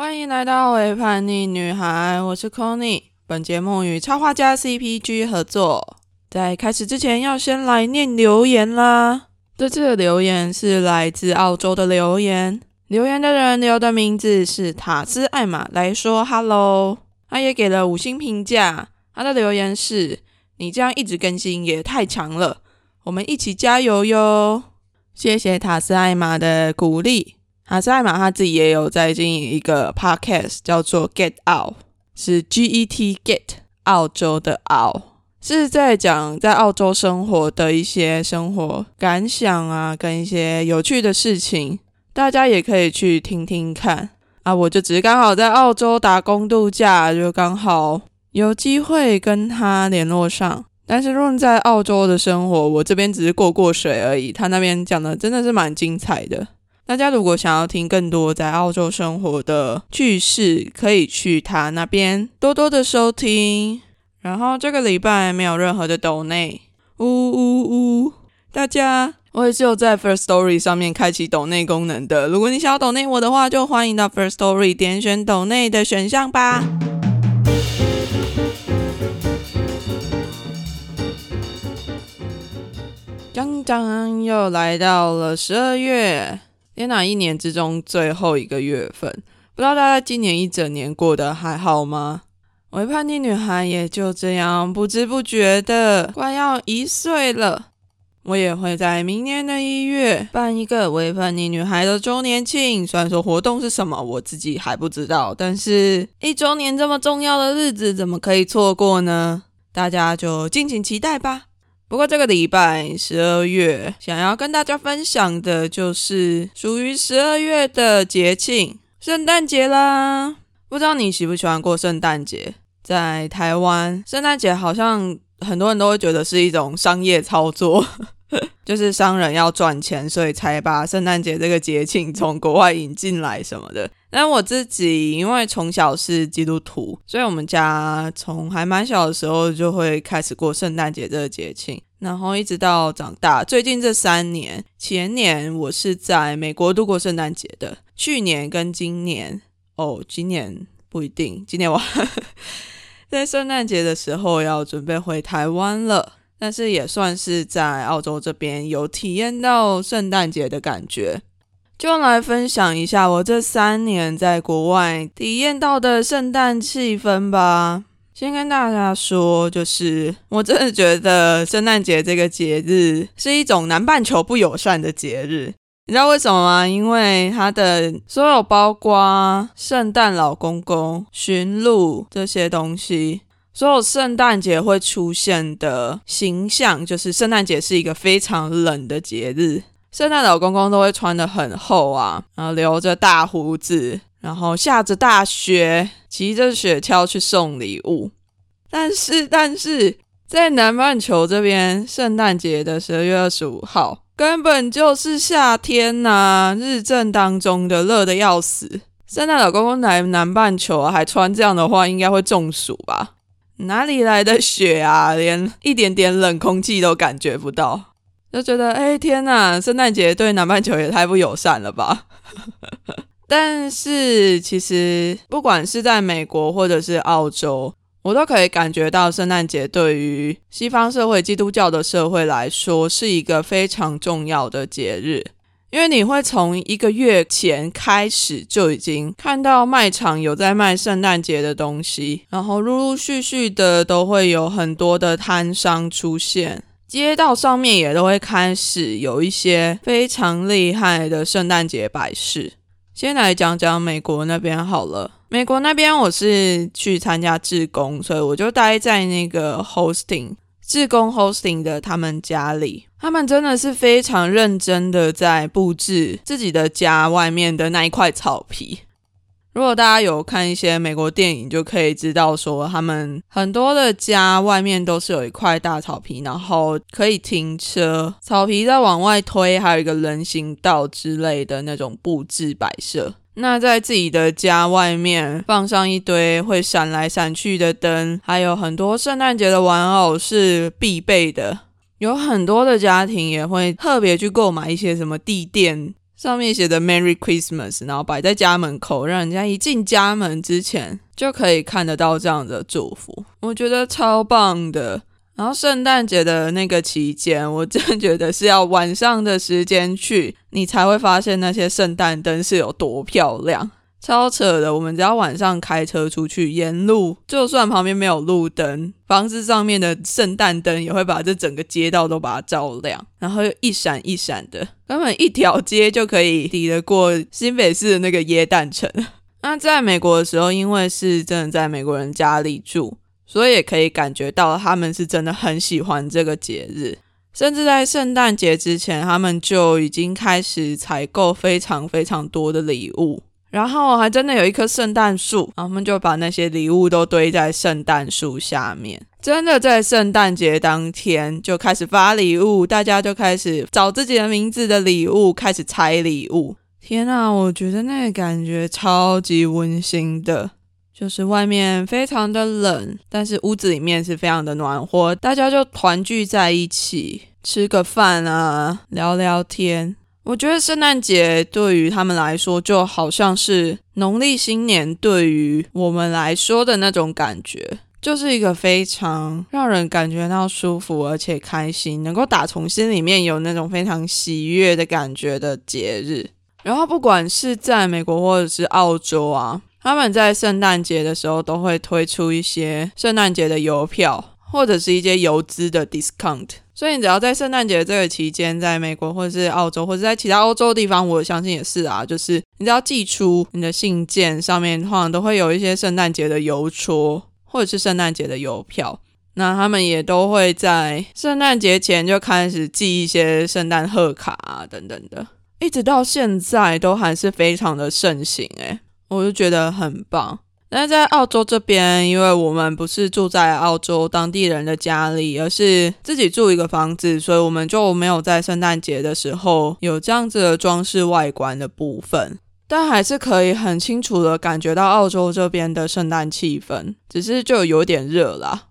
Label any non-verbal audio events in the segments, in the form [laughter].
欢迎来到伪叛逆女孩，我是 Conny。本节目与插画家 CPG 合作。在开始之前，要先来念留言啦。这次的留言是来自澳洲的留言，留言的人留的名字是塔斯艾玛，来说 Hello，他也给了五星评价。他的留言是：你这样一直更新也太强了，我们一起加油哟！谢谢塔斯艾玛的鼓励。啊，塞艾玛他自己也有在经营一个 podcast，叫做 Get Out，是 G E T Get 澳洲的 Out，是在讲在澳洲生活的一些生活感想啊，跟一些有趣的事情，大家也可以去听听看啊。我就只是刚好在澳洲打工度假，就刚好有机会跟他联络上。但是论在澳洲的生活，我这边只是过过水而已，他那边讲的真的是蛮精彩的。大家如果想要听更多在澳洲生活的趣事，可以去他那边多多的收听。然后这个礼拜没有任何的抖内，呜呜呜！大家，我也是有在 First Story 上面开启抖内功能的。如果你想要抖内我的话，就欢迎到 First Story 点选抖内的选项吧。刚刚又来到了十二月。天哪！一年之中最后一个月份，不知道大家今年一整年过得还好吗？我叛逆女孩也就这样不知不觉的快要一岁了。我也会在明年的一月办一个为叛逆女孩的周年庆，虽然说活动是什么我自己还不知道，但是一周年这么重要的日子怎么可以错过呢？大家就敬请期待吧。不过这个礼拜十二月，想要跟大家分享的就是属于十二月的节庆——圣诞节啦。不知道你喜不喜欢过圣诞节？在台湾，圣诞节好像很多人都会觉得是一种商业操作。[laughs] 就是商人要赚钱，所以才把圣诞节这个节庆从国外引进来什么的。但我自己因为从小是基督徒，所以我们家从还蛮小的时候就会开始过圣诞节这个节庆，然后一直到长大。最近这三年，前年我是在美国度过圣诞节的，去年跟今年哦，今年不一定，今年我 [laughs] 在圣诞节的时候要准备回台湾了。但是也算是在澳洲这边有体验到圣诞节的感觉，就来分享一下我这三年在国外体验到的圣诞气氛吧。先跟大家说，就是我真的觉得圣诞节这个节日是一种南半球不友善的节日，你知道为什么吗？因为它的所有包括圣诞老公公、驯鹿这些东西。所有圣诞节会出现的形象，就是圣诞节是一个非常冷的节日。圣诞老公公都会穿的很厚啊，然后留着大胡子，然后下着大雪，骑着雪橇去送礼物。但是，但是在南半球这边，圣诞节的十二月二十五号根本就是夏天呐，日正当中的，热的要死。圣诞老公公来南半球还穿这样的话，应该会中暑吧？哪里来的雪啊？连一点点冷空气都感觉不到，就觉得哎天呐，圣诞节对南半球也太不友善了吧！[laughs] 但是其实不管是在美国或者是澳洲，我都可以感觉到圣诞节对于西方社会、基督教的社会来说是一个非常重要的节日。因为你会从一个月前开始就已经看到卖场有在卖圣诞节的东西，然后陆陆续续的都会有很多的摊商出现，街道上面也都会开始有一些非常厉害的圣诞节摆饰。先来讲讲美国那边好了，美国那边我是去参加志工，所以我就待在那个 hosting。自工 hosting 的他们家里，他们真的是非常认真的在布置自己的家外面的那一块草皮。如果大家有看一些美国电影，就可以知道说，他们很多的家外面都是有一块大草皮，然后可以停车，草皮再往外推，还有一个人行道之类的那种布置摆设。那在自己的家外面放上一堆会闪来闪去的灯，还有很多圣诞节的玩偶是必备的。有很多的家庭也会特别去购买一些什么地垫、上面写的 Merry Christmas，然后摆在家门口，让人家一进家门之前就可以看得到这样的祝福，我觉得超棒的。然后圣诞节的那个期间，我真的觉得是要晚上的时间去，你才会发现那些圣诞灯是有多漂亮。超扯的！我们只要晚上开车出去，沿路就算旁边没有路灯，房子上面的圣诞灯也会把这整个街道都把它照亮，然后又一闪一闪的，根本一条街就可以抵得过新北市的那个耶诞城。[laughs] 那在美国的时候，因为是真的在美国人家里住，所以也可以感觉到他们是真的很喜欢这个节日，甚至在圣诞节之前，他们就已经开始采购非常非常多的礼物。然后还真的有一棵圣诞树，然后我们就把那些礼物都堆在圣诞树下面。真的在圣诞节当天就开始发礼物，大家就开始找自己的名字的礼物，开始拆礼物。天啊，我觉得那个感觉超级温馨的，就是外面非常的冷，但是屋子里面是非常的暖和，大家就团聚在一起吃个饭啊，聊聊天。我觉得圣诞节对于他们来说，就好像是农历新年对于我们来说的那种感觉，就是一个非常让人感觉到舒服而且开心，能够打从心里面有那种非常喜悦的感觉的节日。然后，不管是在美国或者是澳洲啊，他们在圣诞节的时候都会推出一些圣诞节的邮票，或者是一些邮资的 discount。所以你只要在圣诞节这个期间，在美国或者是澳洲或者在其他欧洲地方，我相信也是啊。就是你只要寄出你的信件，上面通常都会有一些圣诞节的邮戳或者是圣诞节的邮票。那他们也都会在圣诞节前就开始寄一些圣诞贺卡啊等等的，一直到现在都还是非常的盛行。诶，我就觉得很棒。但是在澳洲这边，因为我们不是住在澳洲当地人的家里，而是自己住一个房子，所以我们就没有在圣诞节的时候有这样子的装饰外观的部分。但还是可以很清楚的感觉到澳洲这边的圣诞气氛，只是就有点热啦。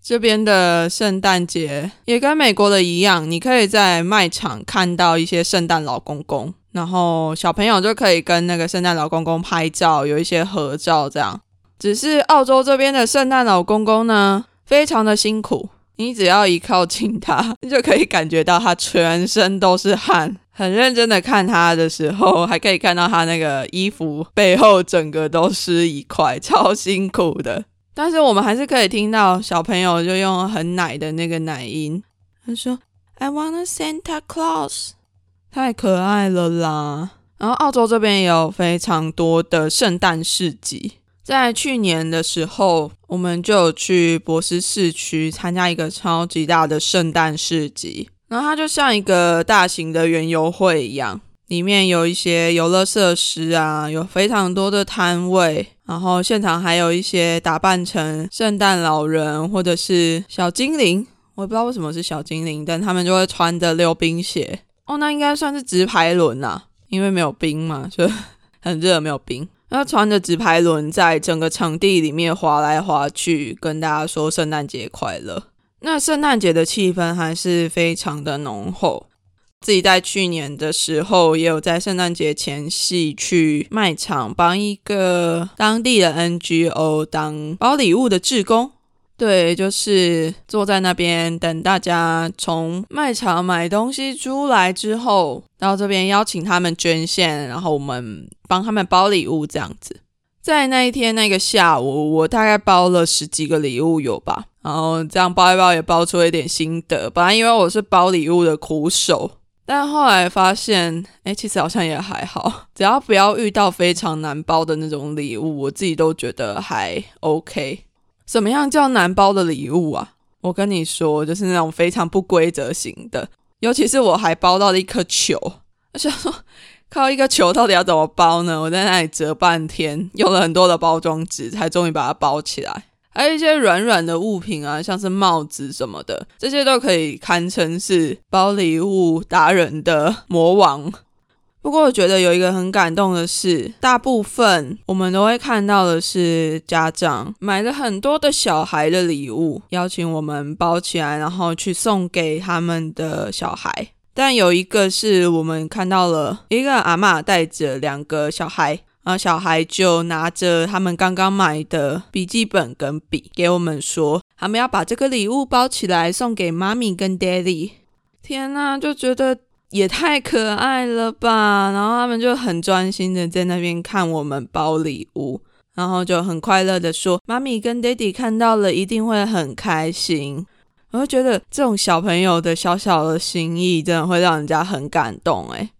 这边的圣诞节也跟美国的一样，你可以在卖场看到一些圣诞老公公。然后小朋友就可以跟那个圣诞老公公拍照，有一些合照这样。只是澳洲这边的圣诞老公公呢，非常的辛苦。你只要一靠近他，你 [laughs] 就可以感觉到他全身都是汗。很认真的看他的时候，还可以看到他那个衣服背后整个都湿一块，超辛苦的。但是我们还是可以听到小朋友就用很奶的那个奶音，他说：“I want a Santa Claus。”太可爱了啦！然后澳洲这边也有非常多的圣诞市集，在去年的时候，我们就有去博斯市区参加一个超级大的圣诞市集，然后它就像一个大型的园游会一样，里面有一些游乐设施啊，有非常多的摊位，然后现场还有一些打扮成圣诞老人或者是小精灵，我也不知道为什么是小精灵，但他们就会穿着溜冰鞋。哦，那应该算是直排轮啦，因为没有冰嘛，就 [laughs] 很热，没有冰。那穿着直排轮在整个场地里面滑来滑去，跟大家说圣诞节快乐。那圣诞节的气氛还是非常的浓厚。自己在去年的时候，也有在圣诞节前夕去卖场帮一个当地的 NGO 当包礼物的志工。对，就是坐在那边等大家从卖场买东西出来之后，到这边邀请他们捐献，然后我们帮他们包礼物这样子。在那一天那个下午，我大概包了十几个礼物有吧，然后这样包一包也包出了一点心得。本来因为我是包礼物的苦手，但后来发现，哎，其实好像也还好，只要不要遇到非常难包的那种礼物，我自己都觉得还 OK。怎么样叫难包的礼物啊？我跟你说，就是那种非常不规则型的，尤其是我还包到了一颗球。我想说，靠一个球到底要怎么包呢？我在那里折半天，用了很多的包装纸，才终于把它包起来。还有一些软软的物品啊，像是帽子什么的，这些都可以堪称是包礼物达人的魔王。不过我觉得有一个很感动的是，大部分我们都会看到的是家长买了很多的小孩的礼物，邀请我们包起来，然后去送给他们的小孩。但有一个是我们看到了一个阿嬷带着两个小孩，然后小孩就拿着他们刚刚买的笔记本跟笔给我们说，他们要把这个礼物包起来送给妈咪跟 daddy。天呐，就觉得也太可爱了吧！然后他们就很专心的在那边看我们包礼物，然后就很快乐的说：“妈咪跟 daddy 看到了一定会很开心。”我就觉得这种小朋友的小小的心意，真的会让人家很感动诶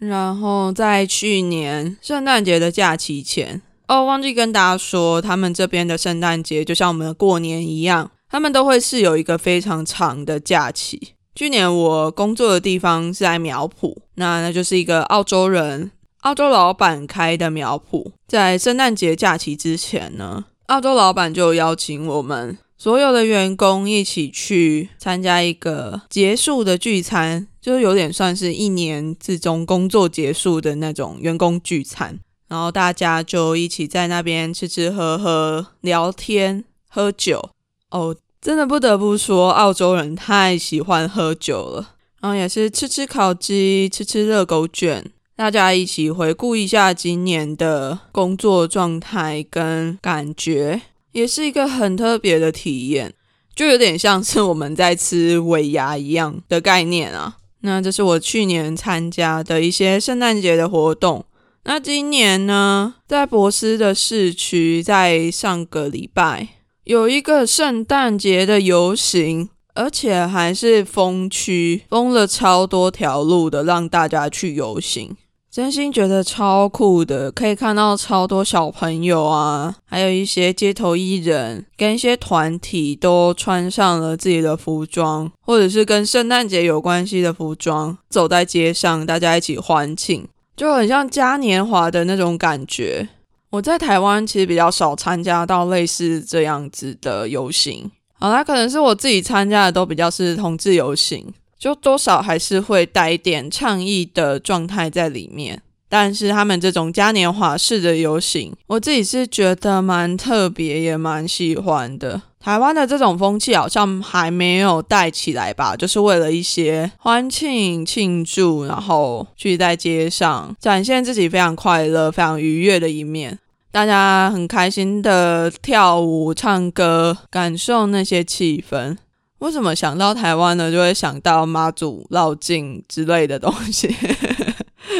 然后在去年圣诞节的假期前，哦，忘记跟大家说，他们这边的圣诞节就像我们的过年一样，他们都会是有一个非常长的假期。去年我工作的地方是在苗圃，那那就是一个澳洲人、澳洲老板开的苗圃。在圣诞节假期之前呢，澳洲老板就邀请我们。所有的员工一起去参加一个结束的聚餐，就是有点算是一年之中工作结束的那种员工聚餐。然后大家就一起在那边吃吃喝喝、聊天、喝酒。哦，真的不得不说，澳洲人太喜欢喝酒了。然后也是吃吃烤鸡、吃吃热狗卷，大家一起回顾一下今年的工作状态跟感觉。也是一个很特别的体验，就有点像是我们在吃尾牙一样的概念啊。那这是我去年参加的一些圣诞节的活动。那今年呢，在博斯的市区，在上个礼拜有一个圣诞节的游行，而且还是封区，封了超多条路的，让大家去游行。真心觉得超酷的，可以看到超多小朋友啊，还有一些街头艺人跟一些团体都穿上了自己的服装，或者是跟圣诞节有关系的服装，走在街上，大家一起欢庆，就很像嘉年华的那种感觉。我在台湾其实比较少参加到类似这样子的游行，好啦，可能是我自己参加的都比较是同志游行。就多少还是会带一点倡议的状态在里面，但是他们这种嘉年华式的游行，我自己是觉得蛮特别，也蛮喜欢的。台湾的这种风气好像还没有带起来吧，就是为了一些欢庆庆祝，然后去在街上展现自己非常快乐、非常愉悦的一面，大家很开心的跳舞、唱歌，感受那些气氛。为什么想到台湾呢？就会想到妈祖绕境之类的东西，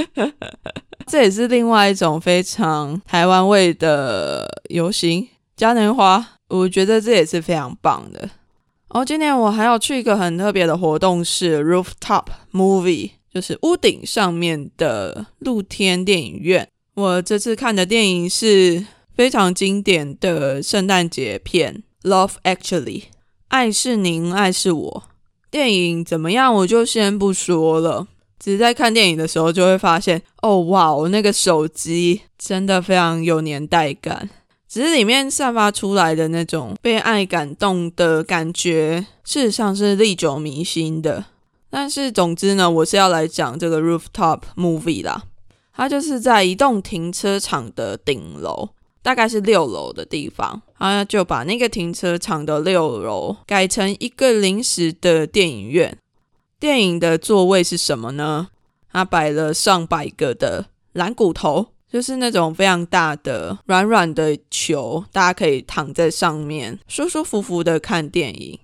[laughs] 这也是另外一种非常台湾味的游行嘉年华。我觉得这也是非常棒的。然后今年我还要去一个很特别的活动，是 Rooftop Movie，就是屋顶上面的露天电影院。我这次看的电影是非常经典的圣诞节片《Love Actually》。爱是您，爱是我。电影怎么样？我就先不说了。只是在看电影的时候，就会发现，哦，哇，我那个手机真的非常有年代感。只是里面散发出来的那种被爱感动的感觉，事实上是历久弥新的。但是，总之呢，我是要来讲这个 rooftop movie 啦。它就是在一栋停车场的顶楼。大概是六楼的地方，它就把那个停车场的六楼改成一个临时的电影院。电影的座位是什么呢？他摆了上百个的蓝骨头，就是那种非常大的软软的球，大家可以躺在上面舒舒服服的看电影。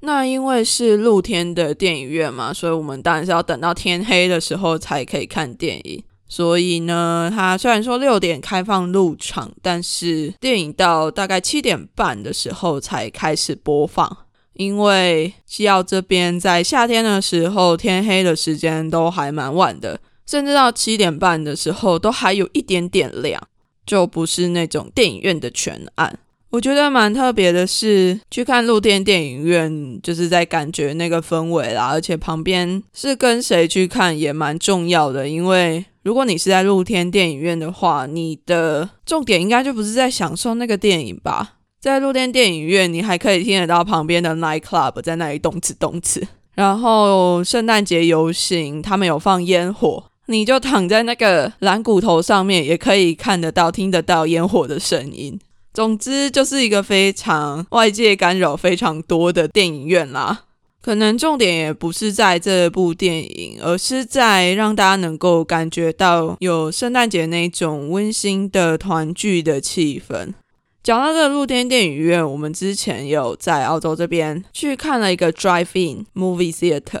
那因为是露天的电影院嘛，所以我们当然是要等到天黑的时候才可以看电影。所以呢，它虽然说六点开放入场，但是电影到大概七点半的时候才开始播放。因为西澳这边在夏天的时候，天黑的时间都还蛮晚的，甚至到七点半的时候都还有一点点亮，就不是那种电影院的全暗。我觉得蛮特别的是，去看露天电影院，就是在感觉那个氛围啦，而且旁边是跟谁去看也蛮重要的，因为。如果你是在露天电影院的话，你的重点应该就不是在享受那个电影吧？在露天电影院，你还可以听得到旁边的 night club 在那里动次动次。然后圣诞节游行，他们有放烟火，你就躺在那个蓝骨头上面，也可以看得到、听得到烟火的声音。总之，就是一个非常外界干扰非常多的电影院啦。可能重点也不是在这部电影，而是在让大家能够感觉到有圣诞节那种温馨的团聚的气氛。讲到这个露天电影院，我们之前有在澳洲这边去看了一个 drive-in movie theater，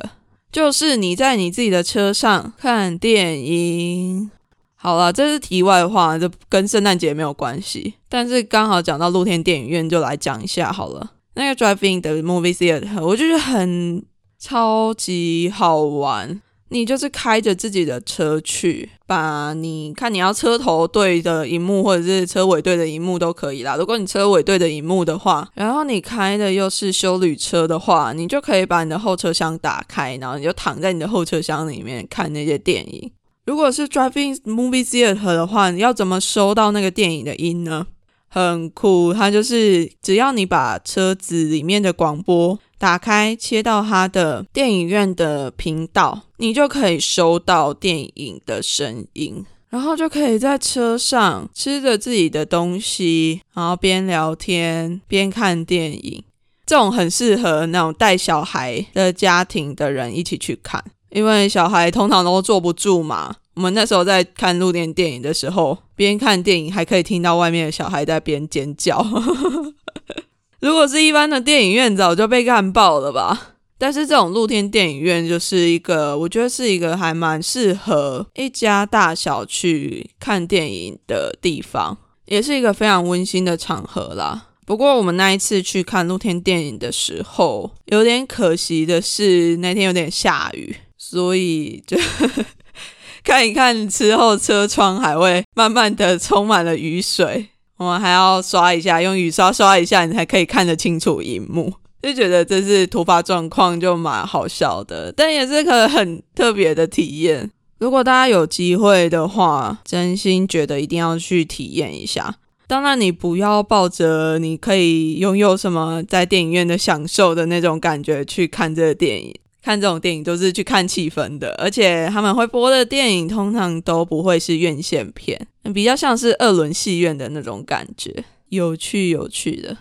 就是你在你自己的车上看电影。好了，这是题外话，这跟圣诞节没有关系。但是刚好讲到露天电影院，就来讲一下好了。那个 drive-in 的 movie theater，我就觉得很超级好玩。你就是开着自己的车去，把你看你要车头对的荧幕，或者是车尾对的荧幕都可以啦。如果你车尾对的荧幕的话，然后你开的又是修旅车的话，你就可以把你的后车厢打开，然后你就躺在你的后车厢里面看那些电影。如果是 driving movie theater 的话，你要怎么收到那个电影的音呢？很酷，它就是只要你把车子里面的广播。打开切到它的电影院的频道，你就可以收到电影的声音，然后就可以在车上吃着自己的东西，然后边聊天边看电影。这种很适合那种带小孩的家庭的人一起去看，因为小孩通常都坐不住嘛。我们那时候在看露天电影的时候，边看电影还可以听到外面的小孩在边尖叫。如果是一般的电影院，早就被干爆了吧。但是这种露天电影院就是一个，我觉得是一个还蛮适合一家大小去看电影的地方，也是一个非常温馨的场合啦。不过我们那一次去看露天电影的时候，有点可惜的是那天有点下雨，所以就 [laughs] 看一看之后车窗还会慢慢的充满了雨水。我们还要刷一下，用雨刷刷一下，你才可以看得清楚荧幕。就觉得这是突发状况，就蛮好笑的，但也是个很特别的体验。如果大家有机会的话，真心觉得一定要去体验一下。当然，你不要抱着你可以拥有什么在电影院的享受的那种感觉去看这个电影。看这种电影都是去看气氛的，而且他们会播的电影通常都不会是院线片，比较像是二轮戏院的那种感觉，有趣有趣的。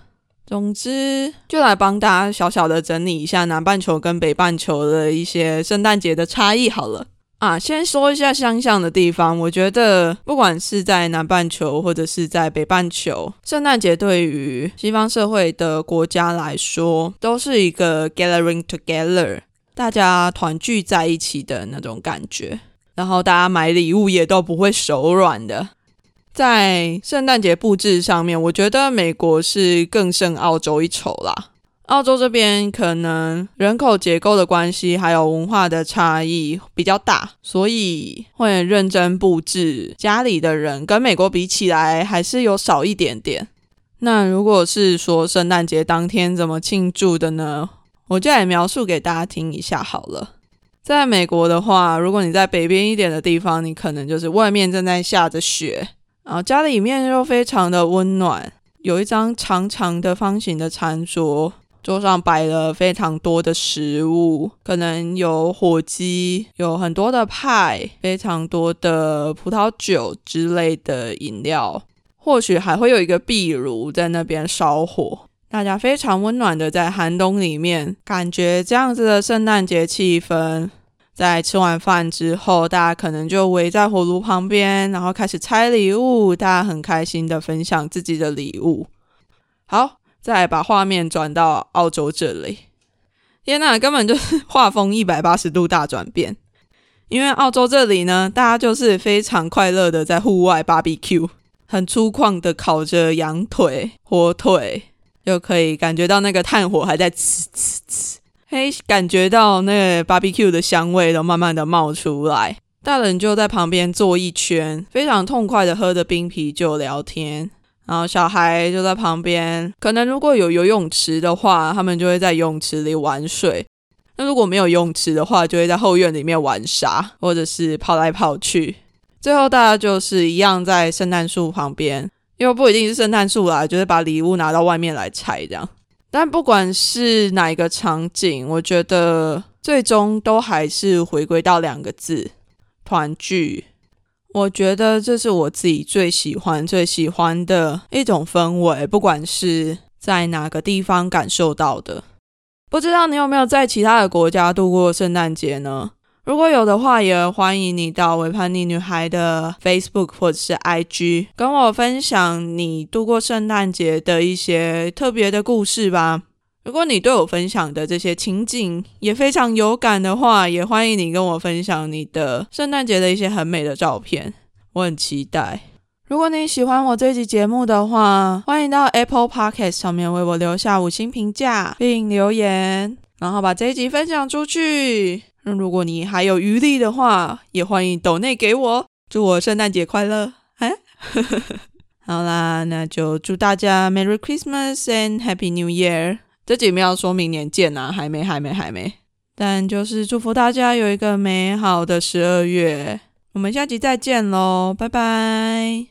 总之，就来帮大家小小的整理一下南半球跟北半球的一些圣诞节的差异好了。啊，先说一下相像的地方，我觉得不管是在南半球或者是在北半球，圣诞节对于西方社会的国家来说，都是一个 gathering together。大家团聚在一起的那种感觉，然后大家买礼物也都不会手软的。在圣诞节布置上面，我觉得美国是更胜澳洲一筹啦。澳洲这边可能人口结构的关系，还有文化的差异比较大，所以会认真布置家里的人，跟美国比起来还是有少一点点。那如果是说圣诞节当天怎么庆祝的呢？我就来描述给大家听一下好了。在美国的话，如果你在北边一点的地方，你可能就是外面正在下着雪，然后家里面又非常的温暖，有一张长长的方形的餐桌，桌上摆了非常多的食物，可能有火鸡，有很多的派，非常多的葡萄酒之类的饮料，或许还会有一个壁炉在那边烧火。大家非常温暖的在寒冬里面，感觉这样子的圣诞节气氛。在吃完饭之后，大家可能就围在火炉旁边，然后开始拆礼物。大家很开心的分享自己的礼物。好，再把画面转到澳洲这里。天呐，根本就是画风一百八十度大转变。因为澳洲这里呢，大家就是非常快乐的在户外 barbecue，很粗犷的烤着羊腿、火腿。就可以感觉到那个炭火还在呲呲呲，嘿，感觉到那个 barbecue 的香味都慢慢的冒出来。大人就在旁边坐一圈，非常痛快的喝着冰啤酒聊天。然后小孩就在旁边，可能如果有游泳池的话，他们就会在泳池里玩水；那如果没有泳池的话，就会在后院里面玩沙，或者是跑来跑去。最后大家就是一样在圣诞树旁边。又不一定是圣诞树啦，就是把礼物拿到外面来拆这样。但不管是哪一个场景，我觉得最终都还是回归到两个字：团聚。我觉得这是我自己最喜欢、最喜欢的一种氛围，不管是在哪个地方感受到的。不知道你有没有在其他的国家度过圣诞节呢？如果有的话，也欢迎你到维叛逆女孩的 Facebook 或者是 IG，跟我分享你度过圣诞节的一些特别的故事吧。如果你对我分享的这些情景也非常有感的话，也欢迎你跟我分享你的圣诞节的一些很美的照片，我很期待。如果你喜欢我这集节目的话，欢迎到 Apple Podcast 上面为我留下五星评价并留言，然后把这一集分享出去。那如果你还有余力的话，也欢迎抖内给我，祝我圣诞节快乐！哎，[laughs] 好啦，那就祝大家 Merry Christmas and Happy New Year！这集没有说明年见啊，还没，还没，还没。但就是祝福大家有一个美好的十二月。我们下集再见喽，拜拜。